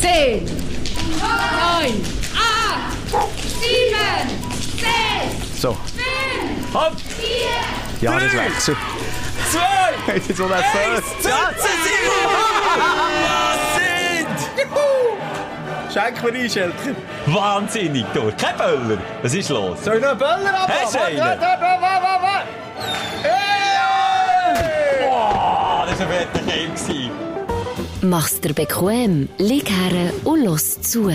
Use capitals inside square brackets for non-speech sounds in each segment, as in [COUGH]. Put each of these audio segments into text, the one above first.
10, 9, 8, 7, 6, So, 5, Hopp! 4, Jahreswechsel. Zwei! [LAUGHS] Jetzt so nervös. Ja, [LAUGHS] Schenk mir ein, Schelker. Wahnsinnig, du. Kein Böller. Was ist los? Soll ich noch einen Böller abmachen? Hast du einen? Hey! Boah, das war ein gewesen. Mach's dir bequem, lieg her und los zu.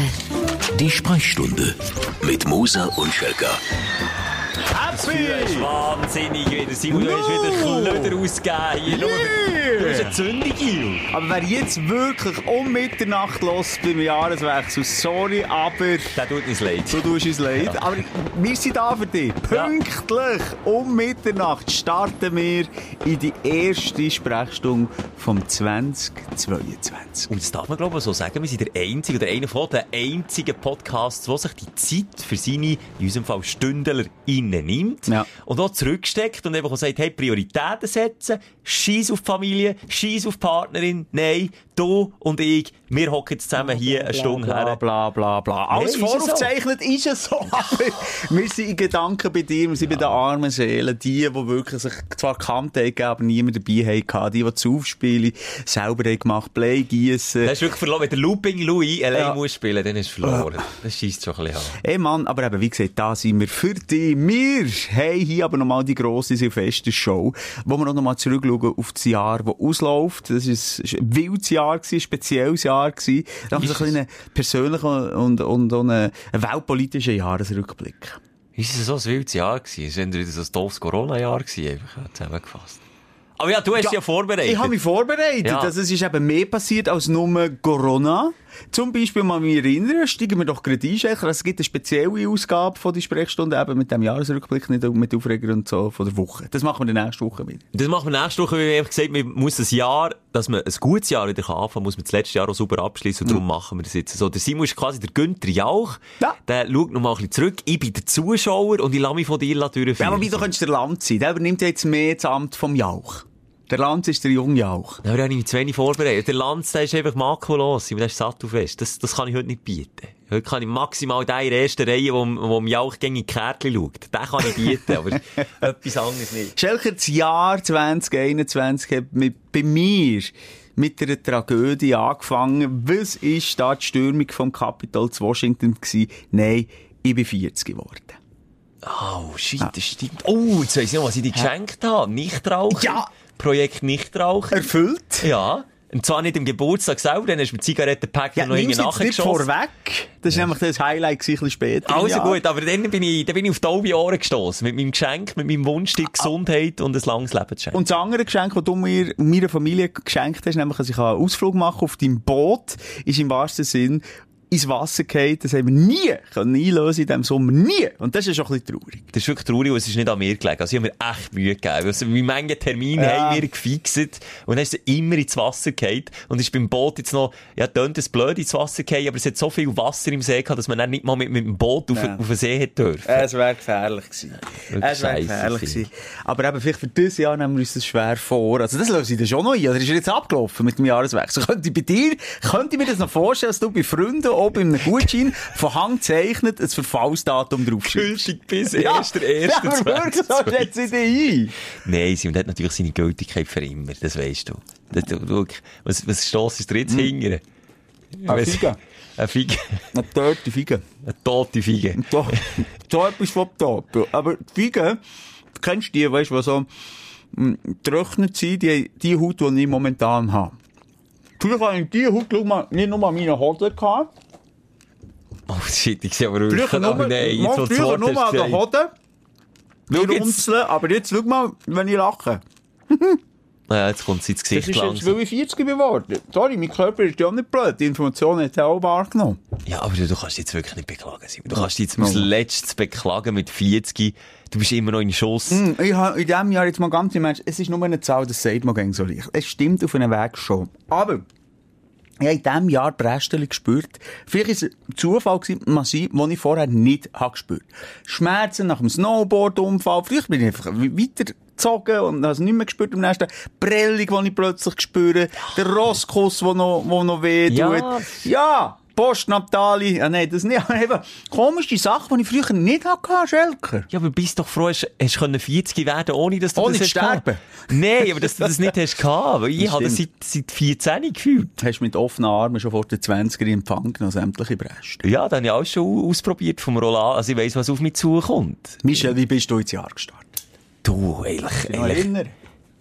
Die Sprechstunde mit Musa und Schelka. Das ist wahnsinnig wieder. Simon, du hast wieder Klöder ausgegeben hier. Schau Du hast eine Zündung hier. Aber wer jetzt wirklich um Mitternacht los beim Jahreswechsel, sorry, aber Der tut uns leid. du tust uns leid. Aber wir sind da für dich. Pünktlich um Mitternacht starten wir in die erste Sprechstunde vom 2022. Und das darf man, glaube ich, so sagen. Wir sind der einzige oder einer von den einzigen Podcasts, der sich die Zeit für seine, in unserem Fall Stündler, nimmt. Ja. Und auch zurücksteckt und einfach sagt, hey, Prioritäten setzen, scheiß auf die Familie, scheiß auf Partnerin. Nein, du und ich, wir hocken jetzt zusammen hier eine Stunde bla, her. bla, bla, bla. Alles Nee, ist es voraufgezeichnet ist es so. Aber [LAUGHS] wir sind in Gedanken bei dir, wir sind bei den armen Seelen, die, die wirklich sich zwar gekannt haben, aber niemand dabei hatten, die, die das Aufspielen selber haben gemacht, Blei gießen. Das ist wirklich verloren. Wenn der Looping Louis allein Ja. muss spielen, dann ist es verloren. Das schießt schon ein bisschen an. Ey Mann, aber eben, wie gesagt, da sind wir für dich. Wir haben hier aber nochmal die grosse Silvester-Show, wo wir auch nochmal zurückschauen auf das Jahr, das ausläuft. Das ist ein wildes Jahr ein spezielles Jahr gewesen. Dann haben wir so ein bisschen einen persönlichen und, und, und einen weltpolitischen Jahresrückblick. Ist es so ein wildes Jahr gewesen? Es war wieder so ein doofes Corona-Jahr gewesen, zusammengefasst. Aber ja, du hast ja, ja vorbereitet. Ich habe mich vorbereitet. Ja. Also, es ist eben mehr passiert als nur Corona. Zum Beispiel mal mich erinnern, steigen wir doch gerade ein, Schecher. Es gibt eine spezielle Ausgabe von der Sprechstunde eben mit dem Jahresrückblick, nicht mit Aufreger und so von der Woche. Das machen wir die nächste Woche wieder. Das machen wir nächste Woche, weil wir gesagt man muss ein Jahr, dass man ein gutes Jahr wieder anfangen kann, muss man das letzte Jahr auch super abschließen und darum machen wir das jetzt so. Der Simon ist quasi der Günther Jauch. Ja. Der schaut noch mal ein bisschen zurück. Ich bin der Zuschauer und ich lasse mich von dir durchführen. Ja, wobei, du könntest der Land sein. Der übernimmt jetzt mehr das Amt vom Jauch. Der Lanz ist der junge Jauch. Ja, da habe ich mich zu wenig vorbereitet. Der Lanz, der ist einfach makellos. Der ist sattelfest. Das, das kann ich heute nicht bieten. Heute kann ich maximal den in der ersten Reihe, wo, wo im Jauch gegen die Kärtchen schaut. Den kann ich bieten, aber [LAUGHS] etwas anderes nicht. Schelker, das Jahr 2021 hat mit, bei mir mit einer Tragödie angefangen. Was ist da die Stürmung vom Capitol zu Washington gewesen? Nein, ich bin 40 geworden. Oh, shit, das stimmt. Oh, jetzt weiss ich noch, was ich dir geschenkt habe. Nichtrauchen. Ja. Projekt Nichtrauchen. Erfüllt? Ja. Und zwar nicht am Geburtstag selber, dann hast du mit Zigarettenpack Ja, noch irgendwie jetzt nicht nachgeschossen. vorweg. Das ist nämlich das Highlight ein bisschen später. im Also gut, aber dann bin ich, dann bin ich auf die taube Ohren gestossen. Mit meinem Geschenk, mit meinem Wunsch, dir Gesundheit und ein langes Leben zu schenken. Und das andere Geschenk, das du mir meiner Familie geschenkt hast, nämlich, dass ich einen Ausflug machen auf deinem Boot, ist im wahrsten Sinn ins Wasser gefallen. Das haben wir nie können einlösen in diesem Sommer. Nie. Und das ist schon ein bisschen traurig. Das ist wirklich traurig, weil es ist nicht an mir gelegen. Also ich habe mir echt Mühe gegeben. Also, wie viele Termine Ja. haben wir gefixt und dann ist es immer ins Wasser gefallen. Und ist beim Boot jetzt noch, ja, tönt es blöd ins Wasser gefallen, aber es hat so viel Wasser im See gehabt, dass man dann nicht mal mit, mit dem Boot auf, Ja. auf den See hätte dürfen. Es wäre gefährlich gewesen. Wirklich Es wäre gefährlich gewesen. Aber eben, vielleicht für dieses Jahr nehmen wir uns das schwer vor. Also, das löse ich dann schon noch ein. Oder ist jetzt abgelaufen mit dem Jahreswechsel? Könnte ich bei dir, könnte ich mir das noch vorstellen, dass du bei Freunden auch bei einem Gutschein von Hand zeichnet ein Verfallsdatum draufschreibst? Gültig bis Ja, 1.1.2020. ja, aber wirklich, so schätze ich dich ein. Nein, der hat natürlich seine Gültigkeit für immer. Das weisst du. Das, du, du was, was stossest du jetzt hingern? Eine Fiege. Eine Fiege. Eine tote Fiege. Eine tote Fiege. Da etwas vom Top. Aber die Fiege, du kennst die, weißt du, die so mh, getrocknet sind, die, die Haut, die ich momentan habe. Früher hatte ich diese Haut, schau mal, nicht nur an meinen Hoden gehabt. [LAUGHS] Oh shit, ich sehe aber wirklich. Früher [LAUGHS] nur, nein, mal, jetzt, das früher nur hast an den. Hoden. Schau jetzt. runzeln, aber jetzt schau mal, wenn ich lache. [LAUGHS] Ja, jetzt kommt es ins Das Gesicht ist jetzt, langsam. weil ich 40 geworden Sorry, mein Körper ist ja auch nicht blöd. Die Information hat er auch wahrgenommen. Ja, aber du, du kannst jetzt wirklich nicht beklagen, Simon. Du kannst jetzt als letztes beklagen mit 40. Du bist immer noch in Schuss. Hm, Ich habe in diesem Jahr jetzt mal ganz im Ernst, es ist nur eine Zahl, das sagt man gegen so leicht. Es stimmt auf einem Weg schon. Aber, ich habe in diesem Jahr Brästchen gespürt. Vielleicht ist es ein Zufall gewesen, den ich vorher nicht habe gespürt. Schmerzen nach dem Snowboard-Unfall. Vielleicht bin ich einfach weiter gezogen und habe es nicht mehr gespürt am nächsten Tag. Prellung, die ich plötzlich spüre. Der Rosskuss, der noch, wo noch weh tut. Ja. ja. Postnatali, ah, nein, das nicht, [LAUGHS] eben komische Sachen, die ich früher nicht hatte, Schelker. Ja, aber bist doch froh, hast, hast können 40 werden, ohne dass du Ohne das sterben. Nein, aber dass du das nicht hast gehabt. [LAUGHS] Weil ich Das habe das seit, seit 14 gefühlt. Hast mit offenen Armen schon vor den 20er in Empfang genommen, sämtliche Brest. Ja, dann habe ich alles schon ausprobiert vom Roland. Also ich weiss, was auf mich zukommt. Michel, wie bist du ins Jahr gestartet? Du, eigentlich, Noch erinnern?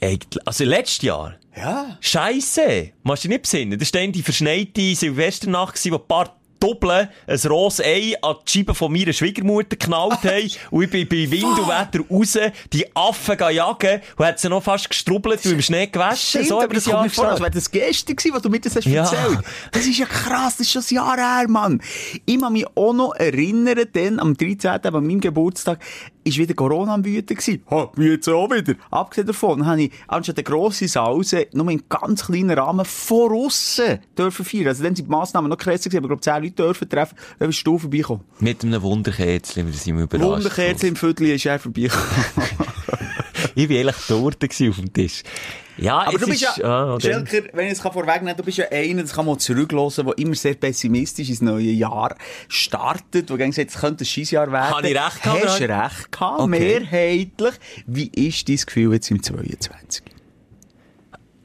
eigentlich also letztes Jahr. Ja. Scheisse! Machst du nicht besinnen? Das war dann die verschneite Silvesternacht, wo ein paar Doppeln ein rohes Ei an die Scheibe von meiner Schwiegermutter geknallt haben. Und ich bin bei Wind und Wetter raus, die Affen jagen und hat sie noch fast gestrubbelt und im Schnee gewaschen. so aber das Jahr vor, als wäre das gestern gewesen, was du mir das hast Ja. erzählt. Das ist ja krass, das ist schon ein Jahr her, Mann. Ich kann mich auch noch erinnern, denn am 13. an meinem Geburtstag, ist wieder Corona am Wüten gewesen. Ha, jetzt auch wieder. Abgesehen davon, habe ich anstatt eine grosse Sause nur in ganz kleinen Rahmen von aussen dürfen feiern. Also dann sind die Massnahmen noch krasser gewesen, aber ich glaube, 10 Leute dürfen treffen, dann bist du vorbeikommen. Mit einem Wunderkerzchen, wir sind überrascht. Wunderkerze im Viertel ist er vorbeigekommen. [LAUGHS] Ich war eigentlich dort auf dem Tisch. Ja, Aber du bist ist, ja, ah, Schelker, wenn ich es vorwegnehmen du bist ja einer, das kann man zurücklassen, der immer sehr pessimistisch ins neue Jahr startet, wo gesagt es könnte ein Scheissjahr werden. Habe ich recht gehabt, Hast oder? recht gehabt, Okay. mehrheitlich. Wie ist dein Gefühl jetzt im 22?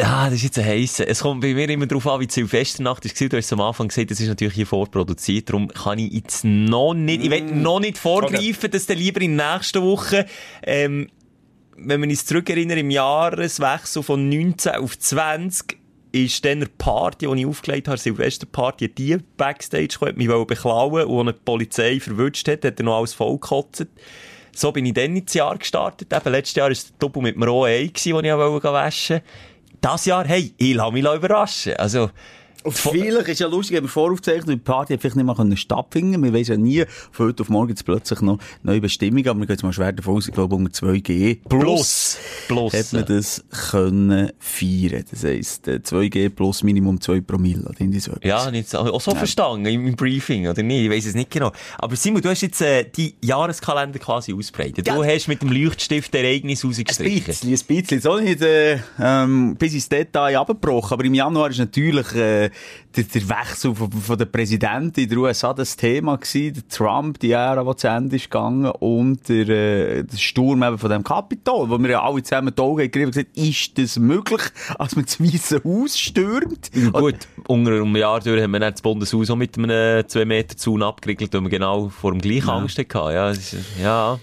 Ja, das ist jetzt ein heißer. Es kommt bei mir immer darauf an, wie die Silvesternacht ist. Du hast am Anfang gesagt, das ist natürlich hier vorproduziert. Darum kann ich jetzt noch nicht, ich will noch nicht vorgreifen, dass dann lieber in der nächsten Woche, ähm, wenn wir uns zurückerinnern, im Jahreswechsel von 19 auf 20, ist dann eine Party, die ich aufgelegt habe, Silvesterparty, die Backstage gekommen, hat mich beklauen und die Polizei verwünscht hat, hat er noch alles vollgekotzt. So bin ich dann ins Jahr gestartet. Eben, letztes Jahr war es der Doppel mit dem rohen Ei, den ich waschen wollte. Das Jahr, hey, ich lasse mich überraschen. Also, vielleicht ist ja lustig, wenn wir voraufzeichnen, die Party hat vielleicht nicht können stattfinden Wir wissen ja nie, von heute auf morgen jetzt plötzlich noch neue Bestimmungen, aber wir gehen jetzt mal schwer davon aus, ich glaube, unter 2G Plus. Plus. hat man das können feiern. Das heisst, äh, 2G plus Minimum 2 Promille, oder irgendwie so etwas. Ja, ich jetzt auch so verstanden im Briefing, oder nicht? Ich weiss es nicht genau. Aber Simon, du hast jetzt äh, die Jahreskalender quasi ausbreitet. Ja. Du hast mit dem Leuchtstift Ereignis Ein rausgestrichen. bisschen, ein bisschen. So nicht, äh, ähm, bis ins Detail abgebrochen. Aber im Januar ist natürlich, äh, der, der Wechsel von, von der Präsidentin in den USA das Thema gewesen. Der Trump, die Ära, die zu Ende ist gegangen. Und der, äh, der Sturm eben von dem Kapitol, wo wir ja alle zusammen die Augen gegriffen haben, gesagt, ist das möglich, als man das Weiße Haus stürmt? Gut, unter einem Jahr durch haben wir dann das Bundeshaus auch mit einem 2 Meter Zaun abgeriegelt, weil wir genau vor dem gleichen Angst hatten. Ja, ist, ja.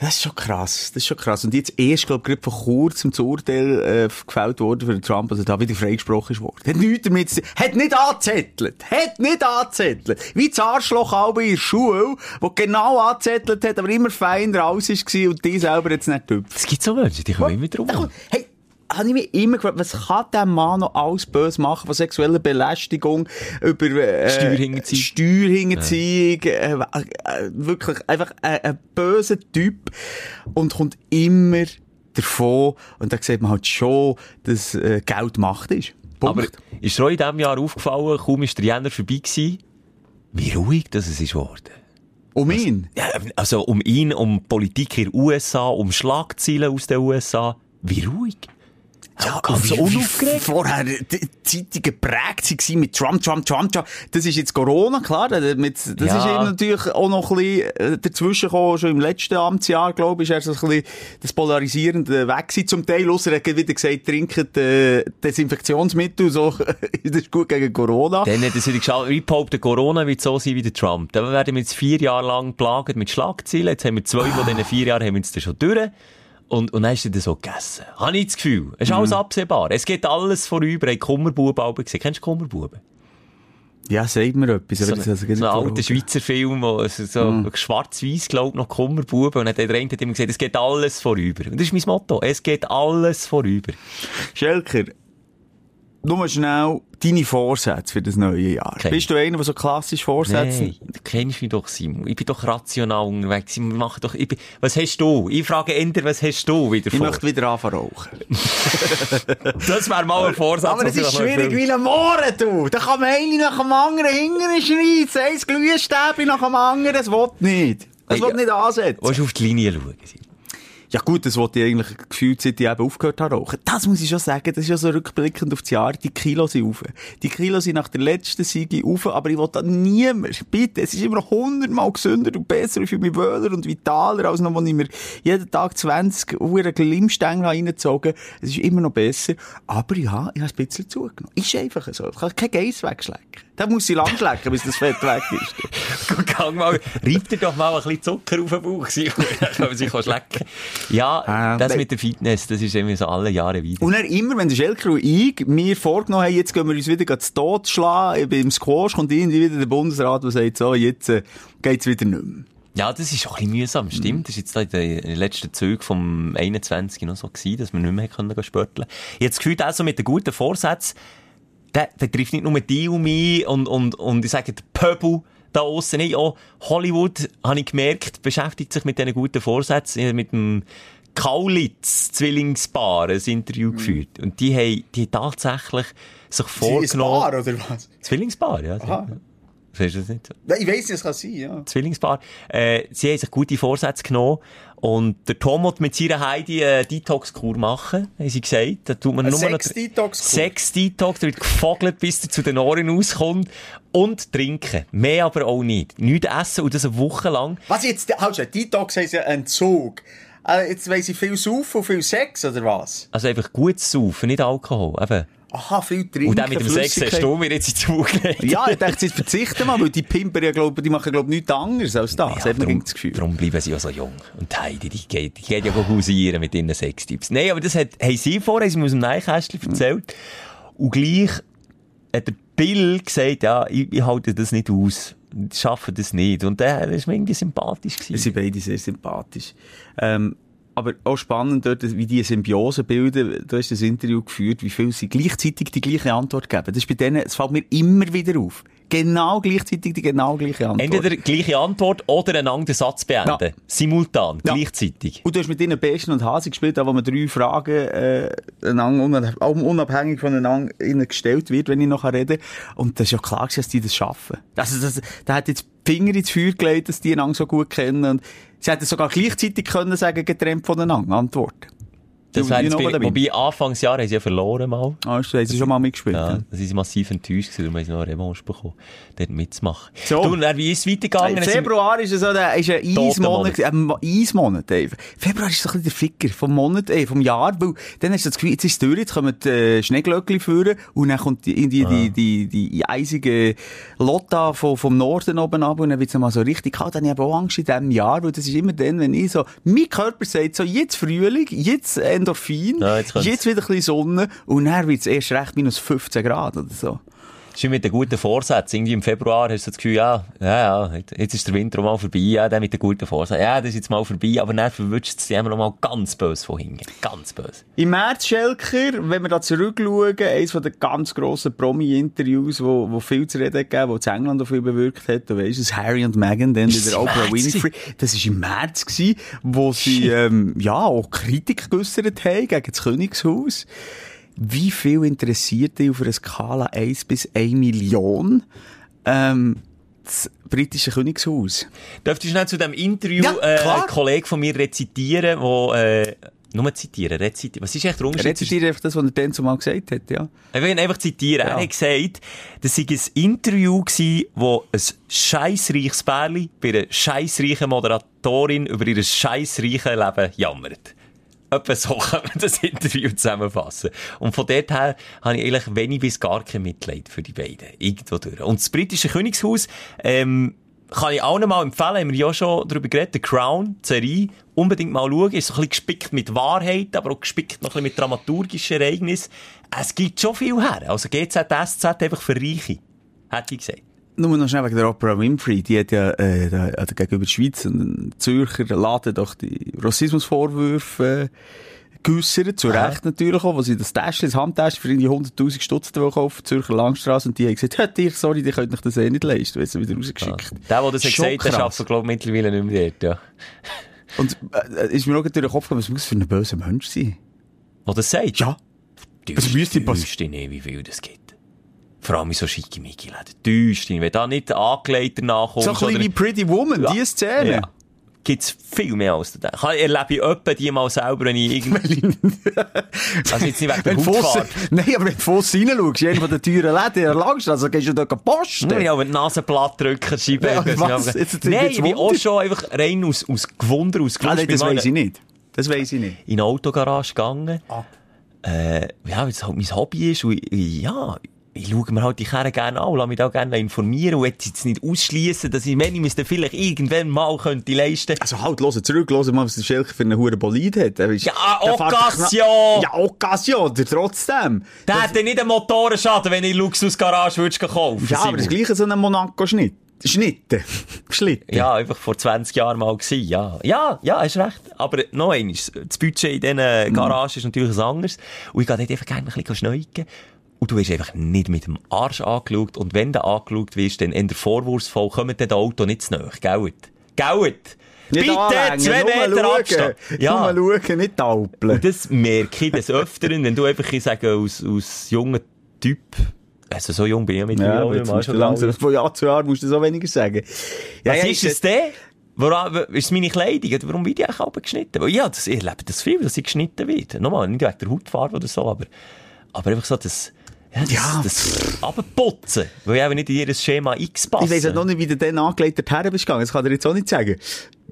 Das ist schon krass. Das ist schon krass. Und jetzt erst, glaube ich, gerade vor kurzem das Urteil äh, gefällt worden für den Trump, also da wieder freigesprochen ist worden. Hat nichts damit zu. Hat nicht angezettelt. Hat nicht angezettelt. Wie das Arschloch auch in der Schule, wo genau angezettelt hat, aber immer feiner alles war und die selber jetzt nicht tüpft. Es gibt so Menschen, die kommen immer drum. Hey, habe ich mich immer gefragt, was kann der Mann noch alles böse machen, von sexueller Belästigung über äh, Steuerhinterziehung. Steuerhinterziehung, äh, äh, wirklich einfach äh, ein böser Typ und kommt immer davon und da sieht man halt schon, dass äh, Geld Macht ist. Punkt. Aber ist auch in diesem Jahr aufgefallen, kaum ist der Jänner vorbei gewesen, wie ruhig das es ist worden? um ihn. Ja, also um ihn, um Politik in den USA, um Schlagzeilen aus den USA. Wie ruhig. Ja, ganz wie unaufgeregt. Vorher die Zeitungen geprägt waren mit Trump, Trump, Trump, Trump. Das ist jetzt Corona, klar. Das, mit, das Ja. ist ihm natürlich auch noch ein bisschen äh, dazwischen gekommen. Schon im letzten Amtsjahr, glaube ich, ist er so ein bisschen das Polarisierende weg gewesen. Zum Teil, ausser er hat wieder gesagt, trinkt äh, Desinfektionsmittel, so. [LAUGHS] das ist gut gegen Corona. Dann hat es wieder geschaut, wie behauptet, Corona wird so sein wie der Trump. Dann werden wir jetzt vier Jahre lang plagert mit Schlagzeilen. Jetzt haben wir zwei von diesen vier Jahren haben wir jetzt schon durch. Und, und dann ist er dann so gegessen. Habe ich das Gefühl. Es ist alles absehbar. Es geht alles vorüber. Ein Kummerbuben gesehen. Kennst du Kummerbuben? Ja, sagt mir etwas. So, aber ein, das so ein alter. Schweizer Film, wo so schwarz-weiß, glaub noch Kummerbuben. Und dann hat der eine hat immer gesagt, es geht alles vorüber. Und das ist mein Motto. Es geht alles vorüber. Schelker, nur schnell deine Vorsätze für das neue Jahr. Okay. Bist du einer, der so klassisch Vorsätze... Nein, du kennst mich doch, Simon. Ich bin doch rational unterwegs. Wir machen doch, ich bin, was hast du? Ich frage Ender, was hast du wieder Ich vor? möchte wieder anfangen rauchen. [LAUGHS] das wäre mal ein Vorsatz. Aber es ich ist schwierig wie ein Mohren, du. Da kann man eine nach dem anderen hingern schreizen. Eins Glühstäbchen nach dem anderen. Das will nicht. Das will nicht ansetzen. Willst du auf die Linie schauen, Simon? Ja gut, das wollte ich eigentlich gefühlt, seit ich eben aufgehört habe rauchen. Das muss ich schon sagen, das ist ja so rückblickend auf das Jahr, die Kilos sind rauf. Die Kilos sind nach der letzten Siege rauf, aber ich wollte da niemand, bitte, es ist immer noch hundertmal gesünder und besser, fühle mich wohler und vitaler, als noch, wenn ich mir jeden Tag 20 Uhr Glimmstängel reingezogen Es ist immer noch besser, aber ja, ich habe ein bisschen zugenommen. Ist einfach so. Ich kann kein Geiss wegschlecken. Da muss ich lang schlecken, bis das Fett weg ist. Gang mal, reib dir doch mal ein bisschen Zucker auf den Bauch, dann sich schlecken. Ja, Äh, das mit der Fitness, das ist immer so alle Jahre wieder. Und dann immer, wenn der Schelker und ich mir vorgenommen haben, jetzt gehen wir uns wieder zu Tod schlagen, beim Squash kommt irgendwie wieder der Bundesrat, der sagt, so, jetzt äh, geht's wieder nicht mehr. Ja, das ist auch ein bisschen mühsam, stimmt. Das ist jetzt in den letzten Zügen vom 21 noch so gewesen, dass wir nicht mehr können gehen spörteln. Ich habe das Gefühl, auch so mit den guten Vorsätzen, der, der trifft nicht nur die und mich und, und, und ich sage, der Pöbel da aussen nicht. Auch Hollywood, habe ich gemerkt, beschäftigt sich mit diesen guten Vorsätzen, mit dem Kaulitz Zwillingspaar ein Interview geführt. Und die haben, die haben tatsächlich sich vorgenommen. oder was? Zwillingspaar, ja. Verstehst du das nicht? Ich weiss es kann sein, ja. Zwillingspaar. Äh, sie haben sich gute Vorsätze genommen. Und der Tom wird mit seiner Heidi eine Detox-Kur machen, haben sie gesagt. Da tut man Eine nur noch- Sex-Detox-Kur? Sex-Detox, da wird gefogelt, bis er zu den Ohren rauskommt. Und trinken. Mehr aber auch nicht. Nichts essen und das eine Woche lang. Was jetzt, halt schon, Detox heisst ja Entzug. Äh, jetzt weiss ich viel Saufen und viel Sex, oder was? Also einfach gut saufen, nicht Alkohol. Eben. Aha, viel trinken, Und dann mit dem Sex hast du mir jetzt in die Zug gelegt. Ja, ich dachte, sie verzichten mal, weil die Pimper ja, glaub, die machen, glaub nichts anderes als das. das hat man das Gefühl. Darum bleiben sie auch so jung. Und Heidi, die geht, die geht ja hausieren mit ihren Sextipps. Nein, aber das hat, haben sie vorher, haben sie mir aus dem Neinkästchen erzählt. Und gleich hat der Bill gesagt, ja, ich, ich halte das nicht aus. Ich schaffe das nicht. Und der, der ist mir irgendwie sympathisch Sie gewesen. sind beide sehr sympathisch. Ähm, aber auch spannend dort, wie die Symbiose bilden. Du hast das Interview geführt, wie viel sie gleichzeitig die gleiche Antwort geben. Das ist bei denen, es fällt mir immer wieder auf. Genau gleichzeitig die genau gleiche Antwort. Entweder gleiche Antwort oder einen anderen Satz beenden. Ja. Simultan, Ja. gleichzeitig. Und du hast mit ihnen Besten und Hasi gespielt, da wo man drei Fragen äh, einander, unabhängig voneinander ihnen gestellt wird, wenn ich noch kann. Und das ist ja klar, gewesen, dass die das schaffen. Also das, der hat jetzt die Finger ins Feuer gelegt, dass die einander so gut kennen. Und sie hätten sogar gleichzeitig können sagen, getrennt voneinander, Antwort. Das wäre jetzt wobei Anfangsjahr haben sie ja verloren mal. Ah, du haben sie schon mal mitgespielt. Ja, Ja. da sind sie massiv enttäuscht gewesen, haben sie noch eine Revanche bekommen, dort mitzumachen. So. Du, und dann, wie ist es weitergegangen? Im Februar ist so, der, ist ein. Eismonat, ein Eismonat einfach. Februar ist so ein bisschen der Ficker vom Monat, äh, vom Jahr, weil dann hast du das Gefühl, jetzt ist es durch, jetzt kommen die äh, Schneeglöckchen führen und dann kommt die, die, die, die, die eisige Lotta vom, vom Norden oben ab und dann wird es mal so richtig kalt. Dann habe ich aber auch Angst in diesem Jahr, weil das ist immer dann, wenn ich so, mein Körper sagt so, jetzt Frühling, jetzt Endorphin, Ja, jetzt jetzt, wieder ein bisschen Sonne und dann wird es erst recht minus 15 Grad oder so. Das wie mit den guten Vorsätzen. Irgendwie im Februar hast du das Gefühl, ja, ja, ja, jetzt ist der Winter mal vorbei, ja, der mit den guten Vorsätzen. Ja, das ist jetzt mal vorbei, aber dann verwünscht es dich immer noch mal ganz böse von hinten. Ganz böse. Im März, Schelker, wenn wir da zurückschauen, eines den ganz grossen Promi-Interviews, wo, wo viel zu reden gegeben, wo in England auch viel bewirkt hat, du weisst es, Harry und Meghan, dann wieder Oprah Winfrey. Das war im März, gewesen, wo sie, ähm, ja, auch Kritik geäussert haben gegen das Königshaus. Wie viel interessiert dich auf einer Skala 1 bis 1 Million, ähm, das britische Königshaus? Dürftest du schnell zu dem Interview Ja, äh, einen Kollegen von mir rezitieren, wo, äh, nur zitieren, rezitieren. Was ist echt der Unterschied? Rezitiere einfach das, was er dann zumal gesagt hat, ja. Ich will ihn einfach zitieren. Ja. Er hat gesagt, das sei ein Interview gewesen, wo ein scheissreiches Pärli bei einer scheissreichen Moderatorin über ihr scheissreiches Leben jammert. Etwa so kann man das Interview zusammenfassen. Und von dort her habe ich eigentlich wenig bis gar kein Mitleid für die beiden. Irgendwo durch. Und das britische Königshaus, ähm, kann ich allen mal empfehlen, haben wir ja schon darüber geredet, The Crown, die Serie, unbedingt mal schauen, ist so ein bisschen gespickt mit Wahrheit, aber auch gespickt noch ein bisschen mit dramaturgischen Ereignissen. Es gibt schon viel her. Also GZSZ einfach für Reiche, hätte ich gesagt. Nur noch schnell wegen der Oprah Winfrey. Die hat ja äh, da, also gegenüber der Schweiz und Zürcher Laden doch die Rassismusvorwürfe äh, geäussert. Zu Recht natürlich auch, wo sie das Täschchen, das Handtäschchen für irgendwie 100'000 Stutz kaufen, Zürcher Langstrasse, und die haben gesagt, hört ihr, sorry, die könnt euch das eh nicht leisten, weil sie wieder rausgeschickt. Der, der das Schon gesagt hat, arbeitet, glaube ich, mittlerweile nicht mehr dort, ja. [LAUGHS] Und äh, ist mir auch durch den Kopf gekommen, was muss für ein böser Mensch sein? Der das sagt? Ja. Du Was müsste pass- wüsste nicht, wie viel das gibt. Vor allem in so schicke Miki-Läden. Täuscht. Wenn da nicht Angeleitet nachkommst. So ein bisschen wie Pretty Woman, Ja. die Szene. Ja. gibt's viel mehr als du denkst. Ich erlebe ich öppe die mal selber, wenn ich irgendwie... [LAUGHS] also jetzt nicht wegen der Hautfarbe. nein, aber wenn du Fosse reinschaust, in von den teuren Läden in der Langstrasse, gehst du dort posten. Ja, wenn die Nase platt drücken, schreiben. Ja, was? Jetzt- Nein, ich bin auch schon einfach rein aus, aus Gewunder, aus Ah, Gelust. nein, das weiss ich nicht. Das weiss ich nicht. in eine Autogarage gegangen. Äh, ja, weil es halt mein Hobby ist. Und ja, ich schaue mir halt die Kerren gerne an und lasse mich auch gerne informieren und will jetzt nicht ausschließen, dass ich, wenn ich das vielleicht irgendwann mal könnte leisten Also halt, hören zurück, hören mal, was der Schelker für einen hohen Bolid hat. Der ist- Ja, Occasion! Ja, Occasion, der trotzdem. Der hätte nicht einen Motorenschaden, wenn ich Luxusgarage würdest kaufen Ja, aber das gleiche so ein Monaco-Schnitt. Schnitten. [LAUGHS] Schlitten. Ja, einfach vor 20 Jahren mal gewesen, ja. Ja, ja, hast recht. Aber noch eines, das Budget in diesen Garagen ist natürlich ein anderes. Und ich gehe dort einfach gerne ein bisschen schneuken. Und du wirst einfach nicht mit dem Arsch angeschaut. Und wenn du angeschaut wirst, dann eher vorwurfsvoll, kommt das Auto nicht zu nahe. Geld. Geld. Bitte, anlängen, zwei Meter. Abstand. Ja. Nur schauen, nicht taupeln. Und das merke ich des Öfteren, wenn du einfach, ich sage, als, als junger Typ, also so jung bin ich ja mit Ja, dir, du schon langsam, von Jahr zu Jahr musst du so weniger sagen. Ja, Was ja, ist es denn? Woran, ist meine Kleidung? Warum wird die eigentlich aber geschnitten? Weil ja, das, ich erlebe das viel, dass sie geschnitten wird. Nochmal, nicht wegen der Hautfarbe oder so, aber, aber einfach so das, ja, das, Ja. das Abputzen. Weil ich eben nicht in ihr Schema X passe. Ich weiss halt noch nicht, wie du dann angelegt dorthin bist gegangen. Das kann ich dir jetzt auch nicht sagen.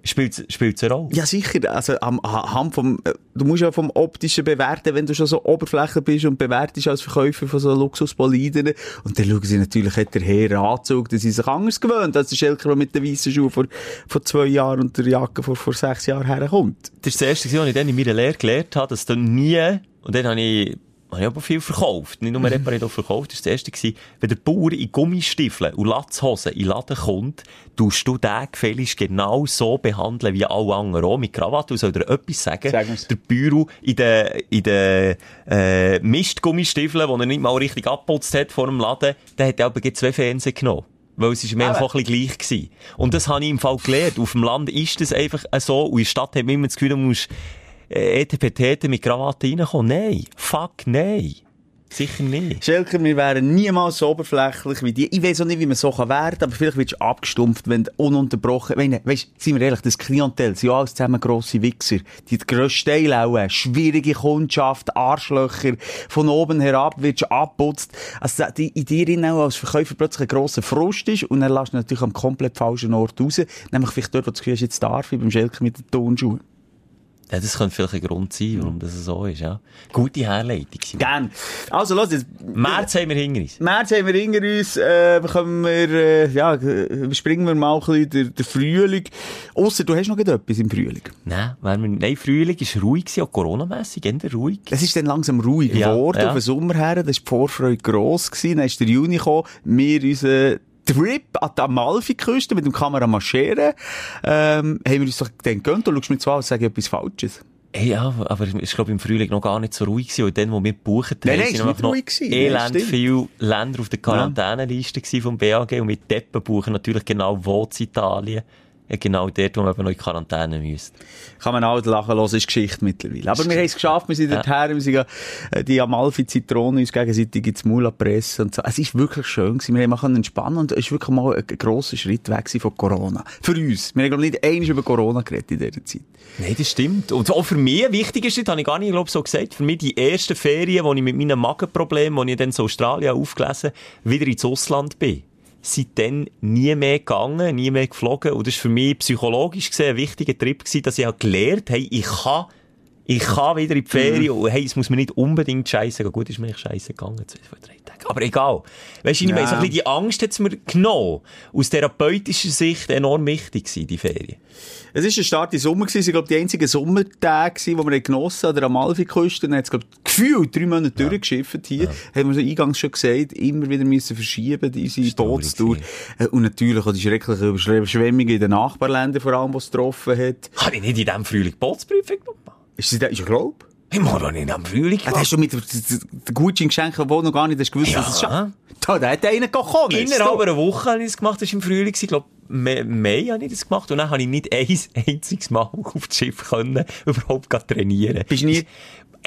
Spielt, spielt eine Rolle? Ja, sicher. Also, am, anhand vom, äh, du musst ja vom Optischen bewerten, wenn du schon so Oberfläche bist und bewertest als Verkäufer von so Luxusboliden. Und dann schauen sie natürlich, hat der Herr Anzug, dass sie sich anders gewöhnt, als der Schelker, der mit den weißen Schuhen vor, vor zwei Jahren und der Jacke vor, vor sechs Jahren herkommt. Das ist das erste, was ich dann in meiner Lehre gelernt habe, dass dann nie, und dann habe ich, habe ich aber viel verkauft. Nicht nur [LAUGHS] repariert, auch verkauft. Das war das erste. Wenn der Bauer in Gummistiefeln und Latzhosen in den Laden kommt, tust du den gefälligst genau so behandeln wie alle anderen auch. Mit Krawatte. Und soll dir etwas sagen? Sag. Der Büro in den, in den, äh, Mistgummistiefeln, die er nicht mal richtig abputzt hat vor dem Laden, der hat aber gleich zwei Fernsehen genommen. Weil es ist mir einfach ein bisschen gleich gewesen. Und das habe ich im Fall gelernt. Auf dem Land ist das einfach so. Und in der Stadt hat man immer das Gefühl, du musst äh, ETPT mit Krawatte reinkommen. Nein. Fuck, nein. Sicher nicht. Schelker, wir wären niemals so oberflächlich wie die. Ich weiss auch nicht, wie man so kann werden aber vielleicht wirst du abgestumpft, wenn du ununterbrochen, wenn, weißt, sind wir ehrlich, das Klientel sind ja alles zusammen grosse Wichser. Die grössten Teil auch, äh, schwierige Kundschaft, Arschlöcher, von oben herab wirst du abputzt. Also, die, in dir auch als Verkäufer plötzlich ein grosser Frust ist und dann lässt du natürlich am komplett falschen Ort raus. Nämlich vielleicht dort, wo du jetzt darf ich beim Schelker mit den Turnschuhen. Ja, das könnte vielleicht ein Grund sein, warum das so ist, ja. Gute Herleitung. Gern. Also, los, jetzt, März haben wir hinter uns. März haben wir hinter uns, äh, bekommen wir, äh, ja, springen wir mal ein bisschen den, den Frühling. Ausser du hast noch etwas im Frühling. Nein, wenn wir, nein, Frühling war ruhig, gewesen, auch Corona-mässig, eher ruhig. Es ist dann langsam ruhig Ja, geworden, ja. auf den Sommer her, da war die Vorfreude gross gewesen, dann ist der Juni gekommen, wir unseren Trip an die Amalfi-Küste mit dem Kamera marschieren, ähm, haben wir uns doch dann gegönnt, du schaust mir zwar an, sage ich etwas Falsches. Hey, ja, aber es glaube ich, im Frühling noch gar nicht so ruhig gewesen, und dann, wo wir gebucht Nein, nein, nicht noch elend Nein, stimmt. viele Länder auf der Quarantäneliste gewesen vom BAG und mit Deppen buchen natürlich genau wo in Italien. Ja, genau dort, wo man noch in Quarantäne müsste. Kann man auch lachen hören, ist Geschichte mittlerweile. Aber wir haben es geschafft, wir sind dorthin, wir sind äh, die Amalfi-Zitronen uns gegenseitig ins Maul pressen und so. Es ist wirklich schön gewesen, wir haben entspannen und es ist wirklich mal ein, grosser Schritt weg von Corona. Für uns. Wir haben, glaube ich, nicht einmal über Corona geredet in dieser Zeit. Nein, das stimmt. Und auch für mich, wichtig ist, das habe ich gar nicht, glaub, so gesagt, für mich die ersten Ferien, wo ich mit meinen Magenproblemen, wo ich dann in Australien aufgelesen wieder ins Ausland bin, dann nie mehr gegangen, nie mehr geflogen. Und das war für mich psychologisch gesehen ein wichtiger Trip gewesen, dass ich halt gelernt habe, ich kann, ich kann wieder in die Ferien und hey, es muss mir nicht unbedingt scheiße gehen. Gut, ist mir nicht scheiße gegangen, zwei, zwei, drei Tage. Aber egal. Weißt du, ich Ja. meine, so ein bisschen die Angst hat es mir genommen. Aus therapeutischer Sicht enorm wichtig gewesen, die Ferien. Es war ein starker Sommer, gewesen. es waren, glaube ich, die einzigen Sommertage, die wir genossen an der Amalfi-Küste. Dann hat es, glaube ich, gefühlt drei Monate durchgeschifft hier. Haben wir so eingangs schon gesagt, immer wieder müssen verschieben, unsere Bootstour. Äh, Und natürlich auch die schrecklichen Überschwemmungen in den Nachbarländern, vor allem, die es getroffen hat. Habe ich nicht in diesem Frühling Bootsprüfung gemacht? Ist sie da, ist ja glaub? Ich mache doch nicht diesem Frühling Ja, hast du mit den Gutschein geschenkt, wo noch gar nicht hast gewusst, Ja. was es schafft. Da, da hat einer gekommen. Innerhalb einer Woche habe ich das gemacht, das war im Frühling, ich glaube, Mai, habe ich das gemacht und dann habe ich nicht ein einziges Mal [LAUGHS] auf das Schiff können, überhaupt trainieren. Bist du nie-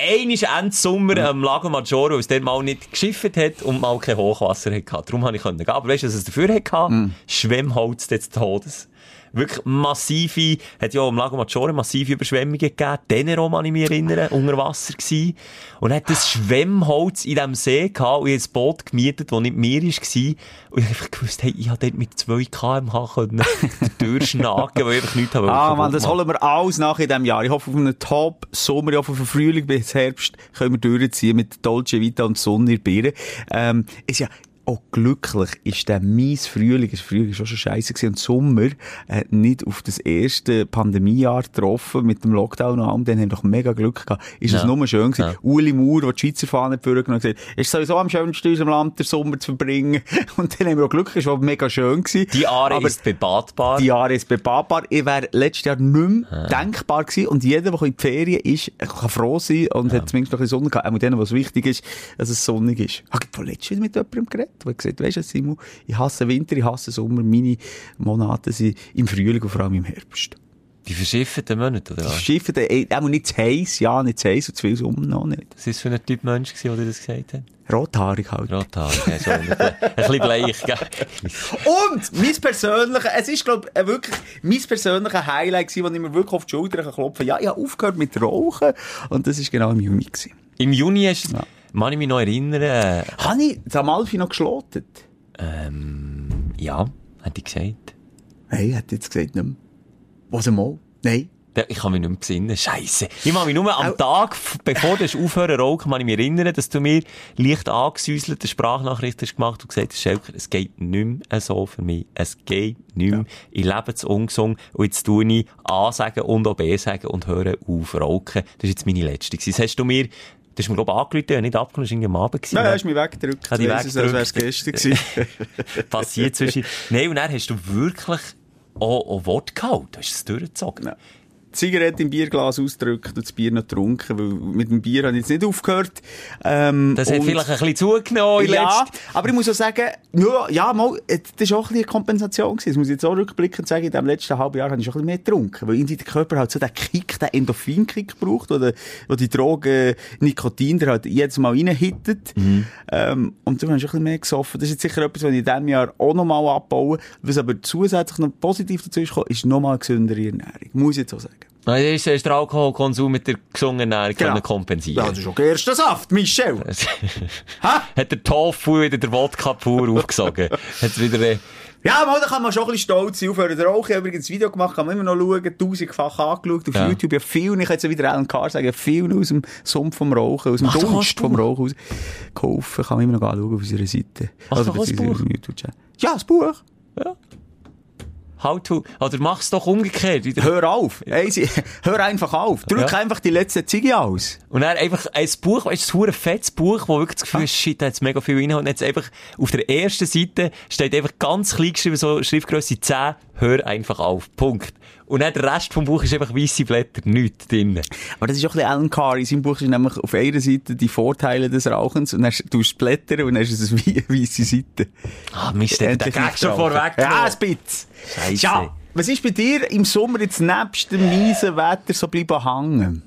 Ein ist Ende Sommer am Lago Maggiore, weil es dort mal nicht geschifft hat und mal kein Hochwasser hatte. Darum habe ich gehen. Aber weißt du, was es dafür hatte? Schwemmholz des Todes. Wirklich massive, hat ja am Lago Maggiore massive Überschwemmungen gegeben. Tenero, kann ich mich erinnern, unter Wasser gewesen. Und hat das Schwemmholz in diesem See gehabt und ich ein Boot gemietet, das nicht mehr war. Und ich einfach gewusst, hey, ich habe dort mit 2 kmh können [LAUGHS] durchschnagen, weil ich einfach nichts habe. Ah, man, das holen wir alles nach in diesem Jahr. Ich hoffe auf einen Top-Sommer, ich hoffe einen Frühling bis Herbst können wir durchziehen mit Dolce Vita und Sonne in Birne. Ähm, ist ja, auch glücklich ist der mies Frühling, das Frühling ist auch schon scheiße gewesen, und Sommer äh, nicht auf das erste Pandemiejahr getroffen mit dem Lockdown und allem, dann haben wir doch mega Glück gehabt. Ist es Ja. nur schön gewesen. Ja. Uli Mauer, der die Schweizer Fahne vorgenommen hat, gesagt, es ist sowieso am schönsten in unserem Land, den Sommer zu verbringen. [LAUGHS] Und dann haben wir auch Glück, es war mega schön gewesen. Die Aare Aber ist bebadbar. die Jahre ist bebabbar. Ich wäre letztes Jahr nicht mehr denkbar gewesen. Und jeder, der in die Ferien ist, kann froh sein und hat zumindest noch ein bisschen Sonne gehabt. Auch mit denen, was wichtig ist, dass es sonnig ist. Ich habe vor letztes mit jemandem geredet, der gesagt weisst du, Simon, ich hasse Winter, ich hasse Sommer. Meine Monate sind im Frühling und vor allem im Herbst. Die verschifften Monate, oder Die was? Schiffe, äh, auch nicht zu heiß, ja, nicht zu heiß und zu viel Sommer noch nicht. Was ist für ein Typ Mensch gewesen, der das gesagt hat? Rothaarig halt. Rothaarig, ja, schon. Ein bisschen- ein bisschen bleich, gell? Und mein persönlicher, es ist, glaub ich, wirklich mein persönlicher Highlight gewesen, wo ich mir wirklich auf die Schulter kann klopfen Ja, ich habe aufgehört mit Rauchen und das ist genau im Juni gewesen. Im Juni hast du, Ja. Kann ich mich noch erinnern, Habe ich das Amalfi noch geschlotet? ähm, ja, hat ich gesagt. Hey, hat jetzt gesagt, nicht mehr. Was einmal? Nein. Ich kann mich nicht mehr besinnen. Scheisse. Ich kann mich nur am Tag, bevor du aufhören rauchen, kann ich mich erinnern, dass du mir leicht angesäuselte Sprachnachricht hast gemacht und gesagt hast, Schelker, es geht nicht mehr so für mich. Es geht nicht mehr. Ich lebe zu ungesund und jetzt tue ich A sagen und auch B sagen und höre auf rauchen. Das ist jetzt meine letzte. Das hast du mir, das hast du mir, glaube ich, angerufen, nicht abgenommen, das war irgendwie am Abend. gewesen, Nein, ne? hast du mich weggedrückt. Ich Du weisst es, als wäre es gestern gewesen. [LAUGHS] [LAUGHS] passiert zwischen. Nein, und dann hast du wirklich auch, auch Wort gehauen. Du hast es durchgezogen. Ja. Zigarette im Bierglas ausgedrückt und das Bier noch getrunken, weil mit dem Bier habe ich jetzt nicht aufgehört. Ähm, Das hat vielleicht ein bisschen zugenommen in Ja, letzter- aber ich muss auch sagen, ja, ja mal, das war auch ein bisschen eine Kompensation gewesen. Das muss ich jetzt auch rückblickend sagen, in dem letzten halben Jahr habe ich schon ein bisschen mehr getrunken. Weil irgendwie der Körper halt so den Kick, den Endorphin-Kick braucht, der, wo die Droge Nikotin der halt jedes Mal reinhittet. Ähm, und dann habe ich schon ein bisschen mehr gesoffen. Das ist jetzt sicher etwas, was ich in diesem Jahr auch nochmal abbaue. Was aber zusätzlich noch positiv dazu ist, ist nochmal gesündere Ernährung. Muss ich jetzt auch sagen. Nein, das ist, den Alkoholkonsum mit der gesunden Ernährung Genau. können kompensieren. Ja, das ist auch der erste Saft, Michel. [LAUGHS] Ha? hat der Tofu wieder der Wodka pur aufgesogen. [LAUGHS] hat wieder, äh, Ja, mal, da kann man schon ein bisschen stolz sein. Aufhören zu rauchen. Ich habe übrigens ein Video gemacht, kann man immer noch schauen, tausendfach angeschaut auf Ja. YouTube. Ja, viel, ich kann jetzt wieder Alan Carr sagen, viel aus dem Sumpf vom Rauchen, aus dem doch Dunst vom. Rauchen aus, geholfen. Kann man immer noch anschauen auf unserer Seite. Beziehungsweise Buch. auf YouTube-Channel. Ja, das Buch. How to, oder mach's doch umgekehrt. Hör auf. Hey, sie, [LAUGHS] hör einfach auf. Drück Ja. einfach die letzte Ziege aus. Und dann einfach ein Buch, weißt du, ein fettes Buch, wo wirklich das Gefühl hast, shit, da hat's mega viel Inhalt. Und jetzt einfach auf der ersten Seite steht einfach ganz klein geschrieben, so Schriftgröße 10, hör einfach auf. Punkt. Und dann der Rest vom Buch ist einfach weisse Blätter, nichts drin. Aber das ist auch ein bisschen Alan Carr. In seinem Buch ist nämlich auf einer Seite die Vorteile des Rauchens und dann tust du es blättern und dann ist es eine weisse Seite. Ah, Mist, der Gag schon vorweg. Ja, ein bisschen. Scheisse. Ja, was ist bei dir im Sommer jetzt nebst dem miesen Wetter so bleiben hängen?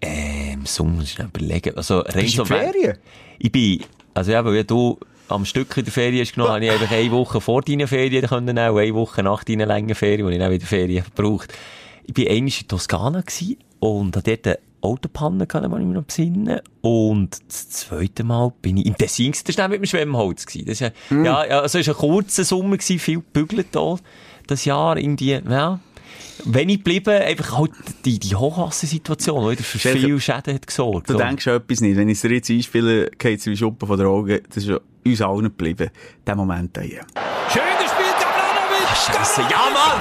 Äh, im Sommer muss ich noch überlegen. Also, rein Bist du in Ferien? Ich bin, also ja, weil ja du am Stück in der Ferien hast genommen, habe ich einfach eine Woche vor deinen Ferien können und eine Woche nach deinen langen Ferien, die ich dann wieder Ferien verbraucht. Ich bin einmal in Toskana und hatte dort eine Autopanne, kann ich mich noch besinnen. Und das zweite Mal bin ich im Tessin, das war mit dem Schwemmholz. Das ist ja, Hm. ja, ja, also es war ein kurzer Sommer, viel gebügelt da, das Jahr, irgendwie, ja. Wenig geblieben, einfach halt die, die Hochwassensituation, die wieder für viel Schäden hat gesorgt. Du oder? denkst schon etwas nicht. Wenn ich es dir jetzt einspiele, geht es wie Schuppen von den Augen. Das ist ja uns allen geblieben. Der Moment hier. Schön gespielt, Gavranovic. Scheisse, ja, Mann!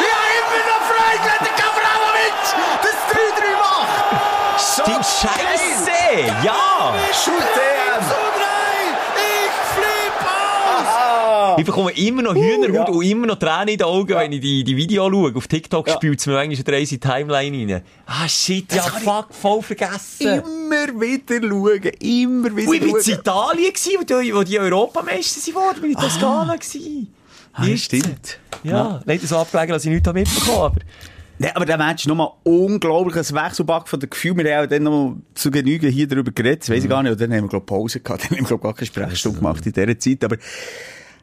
Ja, immer noch Freude, wenn der Gavramovic das 3-3 macht! So Stimmt, Scheisse! Ja! Shoot DM! Ich flippe aus. Ich bekomme immer noch Hühnerhaut ja. und immer noch Tränen in den Augen, wenn ich die, die Video schaue. Auf TikTok ja. spielt es mir manchmal eine reise Timeline rein. Ah, shit, ja, fuck, voll vergessen. Immer wieder schauen, immer wieder Und ich war in schauen. Italien, wo die, wo die Europameister worden. Bin ich in Toskana gewesen. Ah, ja, stimmt. Ja, leider so abgelegen, dass ich nichts mitbekommen habe. Aber Nee, aber der Match ist nochmal unglaublich ein Wechselback von den Gefühlen. Wir haben auch dann noch zu Genüge hier darüber geredet. Das weiss ich gar nicht. Und dann haben wir, glaub, Pause gehabt. Dann haben wir, glaub, gar keine Sprechstunde gemacht in dieser Zeit. Aber,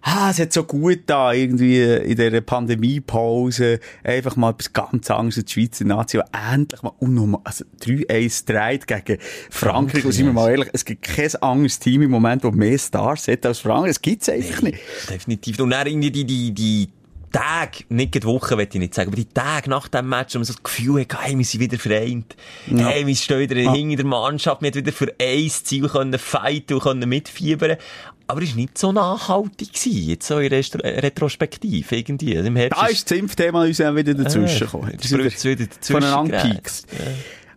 ah, es hat so gut da, irgendwie in dieser Pandemiepause, einfach mal etwas ganz anderes, die Schweizer Nation, endlich mal, und nochmal, also 3-1 dreht gegen Frankreich, und sind wir mal ehrlich, es gibt kein anderes Team im Moment, das mehr Stars hat als Frankreich, das gibt's einfach nicht. Definitiv. Und dann irgendwie die, die, die Tage, nicht die Woche, will ich nicht sagen, aber die Tage nach dem Match, wo man so das Gefühl hat, hey, wir sind wieder vereint. Hey, wir stehen wieder Ja. hinter der Mannschaft, wir haben wieder für ein Ziel können fighten und können mitfiebern. Aber es war nicht so nachhaltig gewesen, jetzt so in Restro Retrospektiv, irgendwie. Also Im Herbst Da ist das Impfthema uns auch wieder dazwischen gekommen. Jetzt spritzt wieder dazwischen voneinander gepiekst.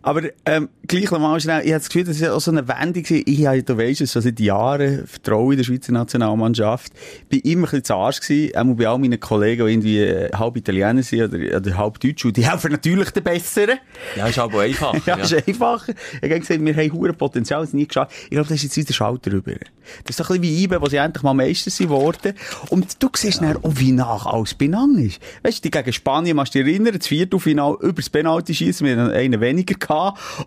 Aber, ähm, gleich noch mal schnell, ich habe das Gefühl, das ist auch so eine Wendung. Ich habe, du weisst es, schon seit Jahren Vertrauen in der Schweizer Nationalmannschaft. Bin immer ein bisschen zu Arsch gewesen, auch bei all meinen Kollegen, die irgendwie äh, halb Italiener sind oder, oder halb Deutsch. Und die helfen natürlich den Besseren. Ja, ist aber einfacher. [LAUGHS] Ja, ja. ist einfacher. Ich habe gesagt, wir haben hure Potenzial, es nie geschafft. Ich glaube, das ist jetzt wieder Schalter rüber. Das ist doch ein bisschen wie IBE, wo sie endlich mal Meister sind worden. Und du siehst dann auch, wie nach alles benannt ist. Weißt du, die gegen Spanien, musst du dich erinnern, das Viertelfinale über das Penalty schießen, wir hatten einen weniger gehabt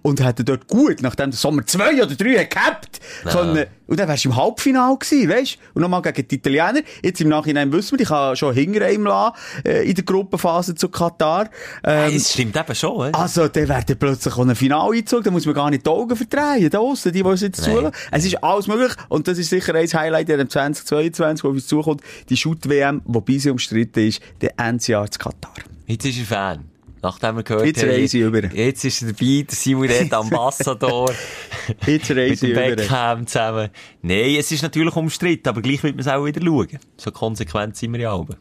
und hätten dort gut, nachdem der Sommer zwei oder drei gehabt, können, und dann wärst du im Halbfinale gewesen, weißt du? Und nochmal gegen die Italiener. Jetzt im Nachhinein wissen wir, ich kann schon hinter ihm lassen, äh, in der Gruppenphase zu Katar. Ähm, Es stimmt eben schon, oder? also, dann wird plötzlich auch ein Finaleinzug, da muss man gar nicht die Augen verdrehen, da aussen, die, die uns jetzt zulassen. Es ist alles möglich, und das ist sicher ein Highlight in dem 2022, wo auf uns zukommt, die Shoot-WM, wobei sie umstritten ist, der Endjahr zu Katar. Jetzt ist er Fan. Nachdem wir gehört Jetzt haben, ich über. Jetzt ist er dabei, der Simon Red [LAUGHS] Ambassador. Jetzt mit reise ich über. Beckham zusammen. Nein, es ist natürlich umstritten, aber gleich wird man es auch wieder schauen. So konsequent sind wir ja alle.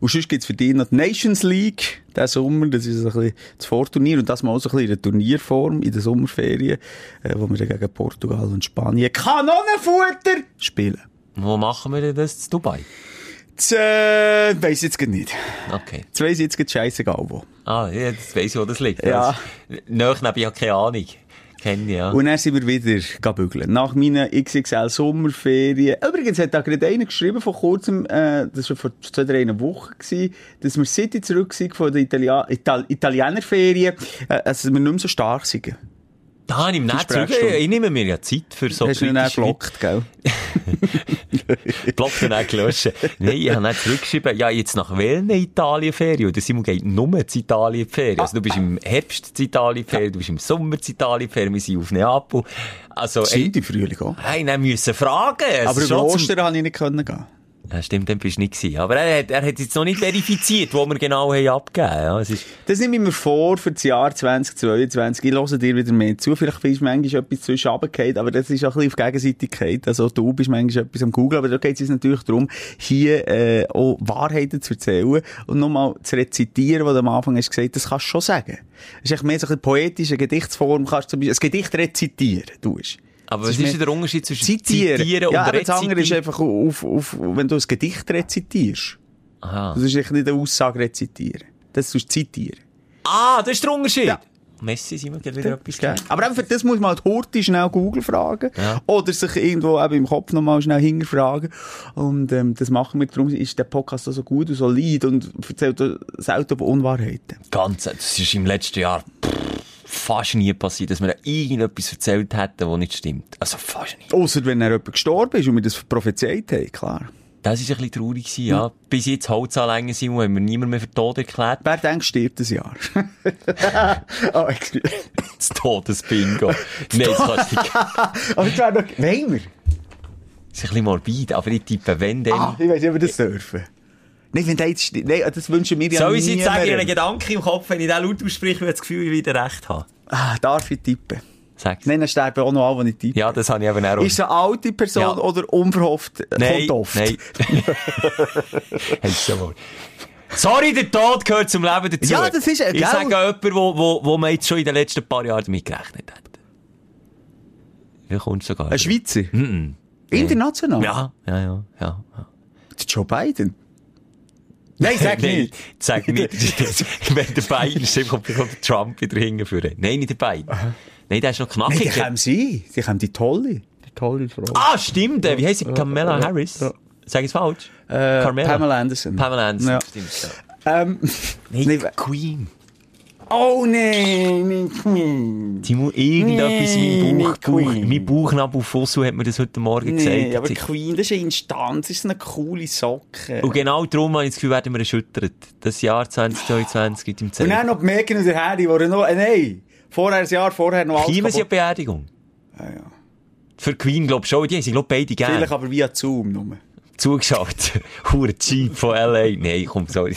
Und sonst gibt's für dich noch die Nations League, diesen Sommer, das ist ein bisschen das Vorturnier, und das mal auch so ein bisschen in der Turnierform, in der Sommerferien, äh, wo wir gegen Portugal und Spanien Kanonenfutter spielen. Wo machen wir denn das? In Dubai? Das, äh, weiss ich jetzt grad nicht. Okay. Das weiss ich jetzt grad scheissegal wo. Ah, ja, jetzt weiss ich, wo das liegt. Ja. Nach neben ich habe keine Ahnung. Kenne ja. Und dann sind wir wieder bügeln. Nach meinen XXL Sommerferien. Übrigens hat da gerade einer geschrieben vor kurzem, äh, das war vor zwei, drei Wochen gewesen, dass wir seit ich zurück sind von den Italia Ital Italienerferien, äh, also wir nicht mehr so stark sind. Da habe ich ihm nicht. Sprechstunde. Ich nehme mir ja Zeit für so Hast du ihn dann kritische gelockt, gell? [LAUGHS] Block dann auch gelöscht. Nein, ich habe nicht zurückgeschrieben, ja, jetzt nach welchen Italienferien? Und der Simon geht nur zu Italienferien. Also du bist im Herbst zu Italienferien, du bist im Sommer zu Italienferien, wir sind auf Neapel. Also, Sind im Frühling auch. hey, dann müssen fragen. Aber über schon zum- Ostern konnte ich nicht können gehen. Ja, stimmt, dann bist du nicht gewesen. Aber er hat, er hat jetzt noch nicht verifiziert, wo wir genau haben abgegeben. Ja, es ist, Das nehme ich mir vor für das Jahr 2022. Ich höre dir wieder mehr zu. Vielleicht bist du manchmal etwas zwischen runtergefallen, aber das ist auch ein bisschen auf Gegenseitigkeit. Also du bist manchmal etwas am Google, aber da geht es natürlich darum, hier äh, auch Wahrheiten zu erzählen und nochmal zu rezitieren, was du am Anfang hast gesagt das kannst du schon sagen. Das ist echt mehr so eine Gedichtsform, kannst du zum Beispiel, ein Gedicht rezitieren, du aber was ist ist der Unterschied zwischen Zitieren. zitieren, ja, und aber das andere ist rezitieren? einfach auf, auf, wenn du ein Gedicht rezitierst. Aha. Das ist nicht eine Aussage rezitieren. Das ist zitieren. Ah, das ist der Unterschied. Ja. Messi, sind wir gerade wieder etwas Gell? Aber eben für das muss man halt Horti schnell Google fragen. Ja. Oder sich irgendwo eben im Kopf nochmal schnell hinterfragen. Und, ähm, das machen wir. Darum ist der Podcast auch so gut und solid und erzählt selten Unwahrheiten. Ganz, das ist im letzten Jahr pff, fast nie passiert, dass wir irgendetwas erzählt hätten, was nicht stimmt. Also fast nie. Außer wenn er jemand gestorben ist und wir das prophezeit haben, klar. Das ist ein bisschen traurig gewesen, ja. Bis jetzt Holzanlängen sind, haben wir niemand mehr für tot erklärt. Wer denkt, stirbt ein Jahr? oh, [LAUGHS] excuse. Das Todesbingo. Nein, das kannst du nicht. [LAUGHS] Aber das wäre doch... Wollen wir? Das ist ein bisschen morbid, aber ich tippe, wenn dann. Ah, ich weiß nicht, ob wir das dürfen. Nein, wenn der jetzt... Nein, das wünschen wir ja Soll ich jetzt sagen, niemandem. Gedanken im Kopf, wenn ich den laut ausspreche, ich das Gefühl, ich wieder recht habe. Ah, darf ich tippen? Sag's. Nein, dann sterben auch noch alle, die ich tippe. Ja, das habe ich eben auch. Ist es eine alte Person Ja. oder unverhofft? äh, Nein, kommt oft? nein. [LAUGHS] Hast du wohl. Sorry, der Tod gehört zum Leben dazu. Ja, das ist, äh, Ich sage jemand, wo, wo, wo man jetzt schon in den letzten paar Jahren damit gerechnet hat. Wie kommst du sogar? Ein Schweizer? Mhm. International? Ja, ja, ja, ja. ja. Joe Biden? Nein, sag [LAUGHS] Nein, nicht. Sag [LAUGHS] nicht. Wenn der Biden ist, kommt kommt Trump wieder hingeführen. Nein, nicht der Biden. Nein, der ist noch Nein, die knackig. kommen sie. Die kommen die tolle. Die tolle Frau. ah, stimmt. Wie heisst sie? Kamala Harris? ja. Sag ich es falsch? Äh, Carmela. Pamela Anderson. Pamela Anderson. Ja. Stimmt, ja. Ähm, Nein, [LAUGHS] Nee, Queen. Oh nein, nicht Queen. Timo, irgendetwas Nee, in meinem Bauch, Bauch mein Bauchnabel Fussel hat mir das heute Morgen Nee, gesagt. aber Queen, das ist eine Instanz, das ist eine coole Socke. Und genau darum habe ich das Gefühl, werden wir erschüttert. Das Jahr 2022 gibt im Und Zelt. dann noch die Megan und der Harry, die noch, äh, nein, vorher, ein Jahr vorher noch alles Kiemen kaputt- eine Beerdigung? Ja, ja. Für Queen, glaub ich schon. Die haben sie, glaub beide Vielleicht gerne aber via Zoom nur. zugeschaut. [LAUGHS] Hure Jeep von L.A. Nein, komm, sorry.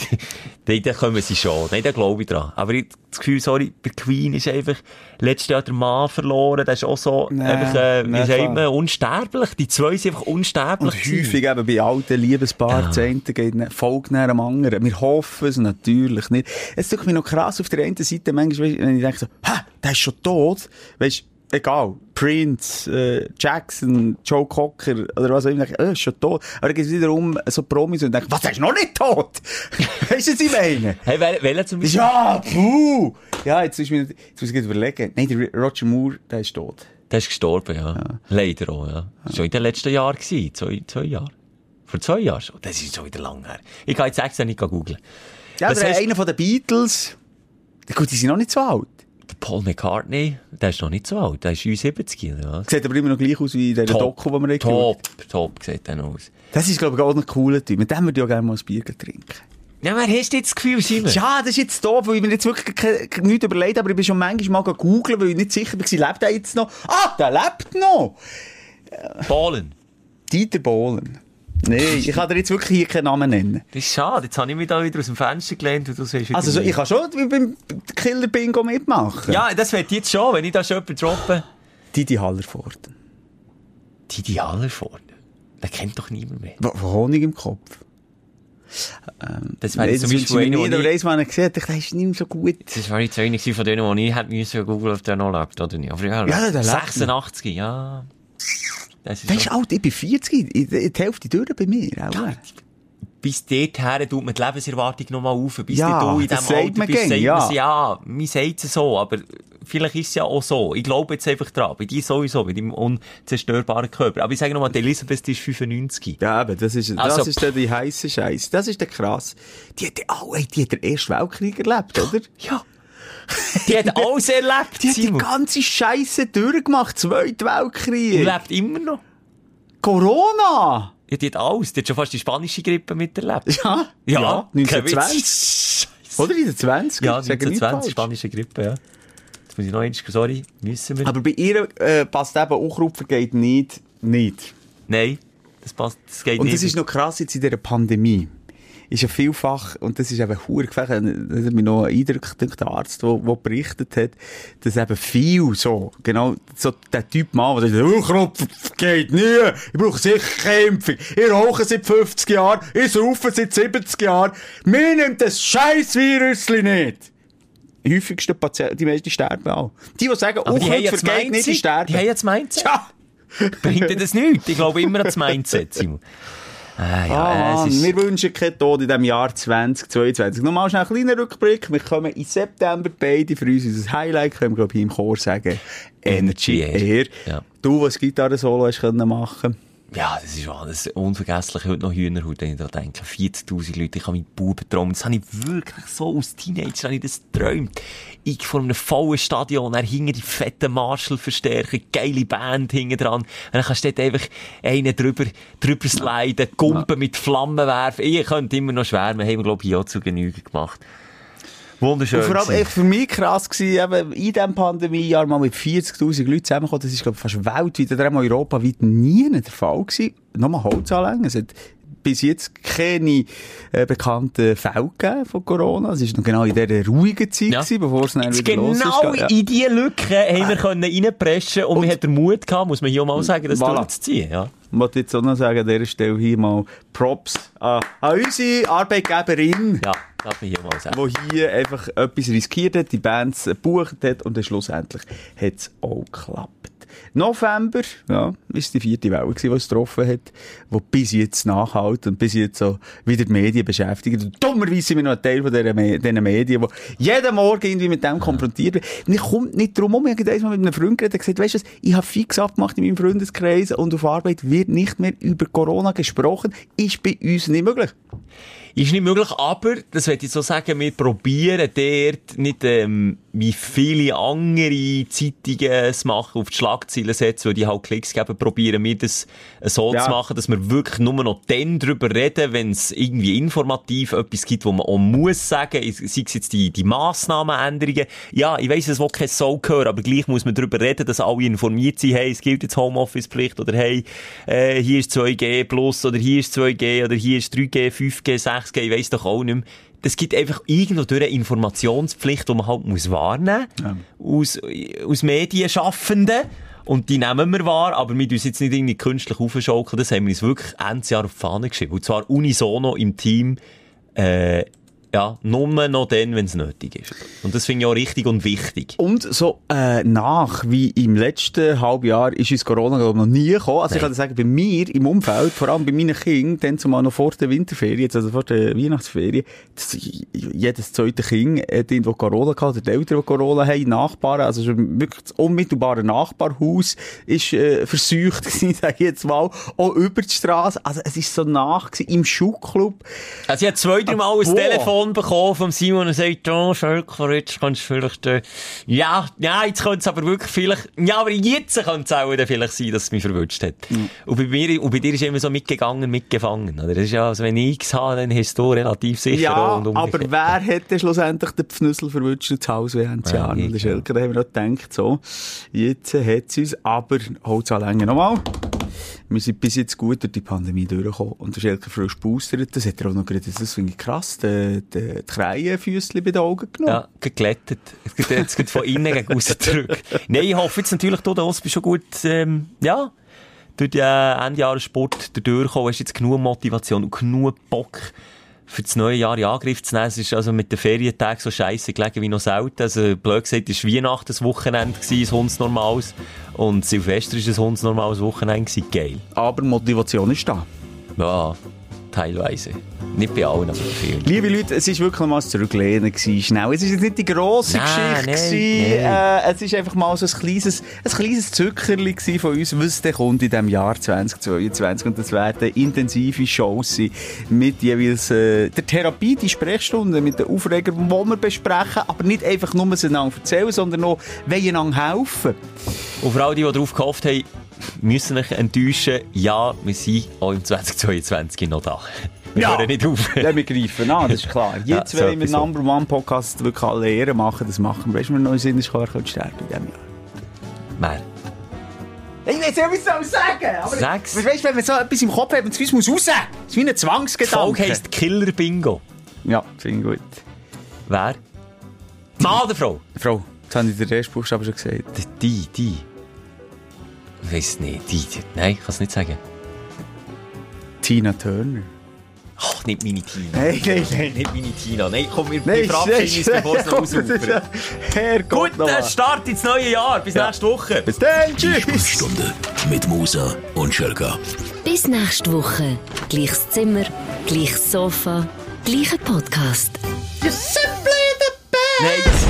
Nein, da kommen sie schon. Nein, da glaube ich dran. Aber ich das Gefühl, sorry, bei Queen ist einfach letztes Jahr der Mann verloren. Der ist auch so, Nee, einfach, äh, wie sagt man, unsterblich. Die zwei sind einfach unsterblich. Und gewesen. häufig eben bei alten Liebespaaren, Ja. eine geht ne- folgt nach dem anderen. Wir hoffen es natürlich nicht. Es tut mich noch krass auf der einen Seite, manchmal, wenn ich denke so, hä, der ist schon tot. Weisst, egal. Prince, äh, Jackson, Joe Cocker, oder was auch immer, äh, ist schon tot. Aber dann geht es wiederum so Promis und denke, was, der ist noch nicht tot? [LAUGHS] weißt du, was ich meine? Hey, wel- welcher zum Beispiel? Ja, puh! Ja, jetzt, ist mir, jetzt muss ich gerade überlegen. Nein, der Roger Moore, der ist tot. Der ist gestorben, ja. Leider auch, ja. Schon in den letzten Jahren gewesen. Zwei, zwei Jahre. Vor zwei Jahren schon. Das ist schon wieder lang her. Ich kann jetzt extra nicht googeln. Ja, aber heisst- einer von den Beatles, gut, die sind noch nicht so alt. Paul McCartney, der ist noch nicht so alt. Der ist 70 ja. Sieht aber immer noch gleich aus wie der Doku, die wir Top, geschaut. top sieht der aus. Das ist, glaube ich, auch ein cooler Typ. Mit dem würde ich auch gerne mal ein Bier trinken. Ja, wer hast du jetzt das Gefühl, Simon? Ja, das ist jetzt doof, weil ich mir jetzt wirklich nichts überlegt habe, aber ich bin schon manchmal mal googeln, weil ich nicht sicher war, lebt er jetzt noch? Ah, der lebt noch! Ballen. Dieter Bohlen. Nee, ich kann dir jetzt wirklich hier keinen Namen nennen. Das ist schade. Jetzt habe ich mich da wieder aus dem Fenster gelehnt und du siehst Also, so, ich kann schon beim Killer Bingo mitmachen. Ja, das wird jetzt schon, wenn ich da schon jemanden droppe. Didi Hallerford. Didi Hallervorden. Den kennt doch niemand mehr. Wo Honig im Kopf. Das wäre zum Beispiel ich einer, aber ich... eins mal gesehen habe, der ist nicht mehr so gut. Das war jetzt einer von denen, wo ich hätte müssen googeln, ob der noch lebt oder nicht. Aber ja, Ja, der lebt 86, ja. Das ist Der ist alt, ich bin 40, ich- die Hälfte durch bei mir. Auch. bis dorthin tut man die Lebenserwartung noch mal auf. Bis Ja, du in das diesem Alter bist, sagt ja. man ja, man sagt es so, aber vielleicht ist es ja auch so. Ich glaube jetzt einfach dran. Bei dir sowieso, bei deinem unzerstörbaren Körper. Aber ich sage nochmal, die Elisabeth, die ist 95. Ja, aber das ist, das Also, ist der, die heisse Scheiße. Das ist der krass. Die hat, oh, ey, die hat den Ersten Weltkrieg erlebt, oder? Ja. Die hat alles erlebt, Die hat die ganze Scheiße durchgemacht. Zweiter Und Weltkrieg. lebt immer noch. Corona! Ja, die hat alles. Die hat schon fast die spanische Grippe miterlebt. Ja, Ja, kein 1920. Witz. Oder in den 20 Ja, Sag ich nicht 1920, falsch. spanische Grippe, ja. Jetzt muss ich noch eins, sorry, müssen wir. Aber bei ihr äh, passt eben Uchrupfen geht nicht, nicht. Nein, das passt, das geht Und nicht. das ist noch krass jetzt in dieser Pandemie. Ist ja vielfach, und das ist eben hure gefährlich, das hat mich noch eindrückt, der Arzt, der, der berichtet hat, dass eben viel so, genau, so der Typ Mann, der sagt, oh, Kropf, geht nie, ich brauche sicher keine Impfung, ich rauche seit 50 Jahren, ich saufe seit 70 Jahren, mir nimmt das scheiß Virusli nicht. Die häufigsten Patienten, die meisten sterben auch. Die, die sagen, Uchrupfen jetzt vergeht nicht, die sterben. Die haben jetzt Mindset. Tja! Bringt dir das nichts? Ich glaube immer an das Mindset, Simon. Ah, ja, Ah, ist... wir wünschen keinen Tod in diesem Jahr 2022. Nochmal schnell einen kleinen Rückblick. Wir kommen im September beide für uns unser Highlight, können wir, glaube ich, im Chor sagen. Energy Air. Air. Ja. Du, was Gitarre-Solo hast können machen Ja, das ist ist unvergesslich. Heute noch Hühnerhaut, wenn ich da denke. 40.000 Leute, ich habe meinen Buben geträumt. Das habe ich wirklich so als Teenager, habe ich das geträumt. Ich vor einem vollen Stadion, er hinten die fetten Marshall-Verstärker, geile Band hinten dran. Und dann kannst du dort einfach einen drüber, drüber sliden, Gumpen mit Flammen werfen. Ich könnte immer noch schwärmen. Haben wir, glaube ich, auch zu Genüge gemacht. Wunderschön. Und vor allem echt für mich krass gewesen, eben in diesem Pandemiejahr mal mit 40.000 Leuten zusammenkommen. Das ist, glaube ich, fast weltweit oder einmal europaweit nie der Fall gewesen. Nochmal Holz anlegen. Es hat bis jetzt keine äh, bekannten Fälle gegeben von Corona. Es ist noch genau in dieser ruhigen Zeit Ja. gewesen, bevor es dann wieder los ist. genau Ja. in diese Lücke haben wir können reinpreschen und, wir hatten den Mut gehabt, muss man hier auch mal sagen, das Voilà. durchzuziehen. Ja. Ich wollte jetzt auch noch sagen, an dieser Stelle hier mal Props an, an unsere Arbeitgeberin, Ja, darf man hier mal sagen. die hier einfach etwas riskiert hat, die Bands gebucht hat und dann schlussendlich hat es auch geklappt. November, ja, ist die vierte Welle gewesen, die es getroffen hat, die bis jetzt nachhält und bis jetzt so wieder die Medien beschäftigt. Und dummerweise sind wir noch ein Teil von diesen Me Medien, die jeden Morgen irgendwie mit dem konfrontiert werden. Ich komme nicht drum um. Ich habe einmal mit einem Freund geredet und gesagt, weißt du was, ich habe fix abgemacht in meinem Freundeskreis und auf Arbeit wird nicht mehr über Corona gesprochen. Ist bei uns nicht möglich. Ist nicht möglich, aber, das würde ich so sagen, wir probieren dort nicht, ähm, wie viele andere Zeitungen es machen, auf die Schlagzeilen setzen, weil die halt Klicks geben, probieren wir das so Ja. zu machen, dass wir wirklich nur noch dann drüber reden, wenn es irgendwie informativ etwas gibt, wo man auch muss sagen, sei es jetzt die, die Massnahmenänderungen. Ja, ich weiss, es will kein Soul hören, aber gleich muss man drüber reden, dass alle informiert sind, hey, es gilt jetzt Homeoffice-Pflicht, oder hey, äh, hier ist 2G plus, oder hier ist 2G, oder hier ist 3G, 5G, 6G, ich weiss doch auch nicht mehr. Das gibt einfach irgendwo durch eine Informationspflicht, die man halt muss wahrnehmen muss. Aus, aus Medienschaffenden. Und die nehmen wir wahr, aber wir tun es jetzt nicht irgendwie künstlich aufschaukeln. Das haben wir uns wirklich Ende Jahr auf die Fahne geschrieben. Und zwar unisono im Team, äh, ja, nur noch dann, wenn es nötig ist. Und das finde ich auch richtig und wichtig. Und so äh, nach, wie im letzten Halbjahr, ist uns Corona glaub, noch nie gekommen. Also ich kann dir sagen, bei mir im Umfeld, vor allem bei meinen Kindern, dann zumal noch vor der Winterferien, jetzt also vor der Weihnachtsferien, das, jedes zweite Kind hat irgendwo Corona gehabt, oder die Eltern, die Corona haben, Nachbarn, also schon wirklich das unmittelbare Nachbarhaus ist äh, verseucht [LAUGHS] gewesen, sage ich jetzt mal, auch über die Straße. Also es ist so nach gewesen, im Schuhclub. Also ich habe zwei, drei Mal ein Boah. Telefon bekommen vom Simon und sagt, oh, Schölker, jetzt kannst du vielleicht, äh, ja, ja, jetzt könnte es aber wirklich vielleicht, ja, aber jetzt könnte es auch vielleicht sein, dass es mich verwünscht hat. Und bei mir, und bei dir ist immer so mitgegangen, mitgefangen, oder? Das ist ja, also wenn ich X habe, dann hast du relativ sicher Ja, und aber wer denn schlussendlich den Pfnüssel verwünscht ins Haus während des Ja, Jahres? ja. Schelker, da haben wir noch gedacht, so, jetzt hat sie uns, aber Holz anlängen nochmal. Wir sind bis jetzt gut durch die Pandemie durchgekommen. Und der Schelker frisch boostert, das hat er auch noch gerade, das finde ich krass, die, die, die Kreienfüßchen bei den Augen genommen. Ja, geglättet. Jetzt geht von innen gegen aussen zurück. Nein, ich hoffe jetzt natürlich, du, der Osp, schon gut, ähm, ja, durch den äh, Endjahressport durchgekommen, hast jetzt genug Motivation und genug Bock, für das neue Jahr in Angriff zu nehmen. Es ist also mit den Ferientagen so scheiße gelegen wie noch selten. Also, blöd gesagt, es war Weihnachten ein Wochenende, gewesen, ein Hundsnormales. Und Silvester war ein Hundsnormales Wochenende. gewesen. Geil. Aber Motivation ist da. Ja, teilweise. Nicht bei allen, aber bei vielen. Liebe Leute, es war wirklich mal ein Zurücklehnen gewesen, schnell. Es ist jetzt nicht die grosse Nein, Geschichte nein, gewesen. Äh, es ist einfach mal so ein kleines, ein kleines Zückerli von uns, was denn kommt in diesem Jahr 2022. Und das werden intensive Shows sein mit jeweils äh, der Therapie, die Sprechstunde, mit den Aufregern, die wir besprechen, aber nicht einfach nur einander erzählen, sondern auch wollen helfen. Und für alle, die, die darauf gehofft haben, müssen euch enttäuschen. Ja, wir sind auch im 2022 noch da. Wir Ja. hören nicht auf. Ja, wir greifen an, das ist klar. [LAUGHS] Ja, Jetzt, so wenn wir. Number One Podcast wirklich alle Ehren machen, das machen wir. Weißt du, wir noch Sinn ist, wer könnte sterben in diesem Jahr. Wer? Ich weiß nicht, was soll sagen. Aber Sag's. Weißt du, wenn man so etwas im Kopf hat und es muss raus. Das ist wie ein Die Folge Zwangsgedanke. heisst Killer Bingo. Ja, finde ich gut. Wer? Mann oder Frau? Frau, jetzt habe ich den ersten Buchstaben schon gesagt. Die, die, die. Ich weiss es nicht. Die, die. Nein, ich kann es nicht sagen. Tina Turner. Ach, nicht meine Tina. Nein, nein, nein. Nicht meine Tina. Nein, komm, wir, Nein, wir verabschieden uns, bevor es ausufert. ja- Herrgott Gut, nochmal. äh, Start ins neue Jahr. Bis nächste Woche. Bis dann, tschüss. Sprechstunde mit Musa und Schelka. Bis nächste Woche. Gleiches Zimmer, gleiches Sofa, gleicher Podcast. Nein, das...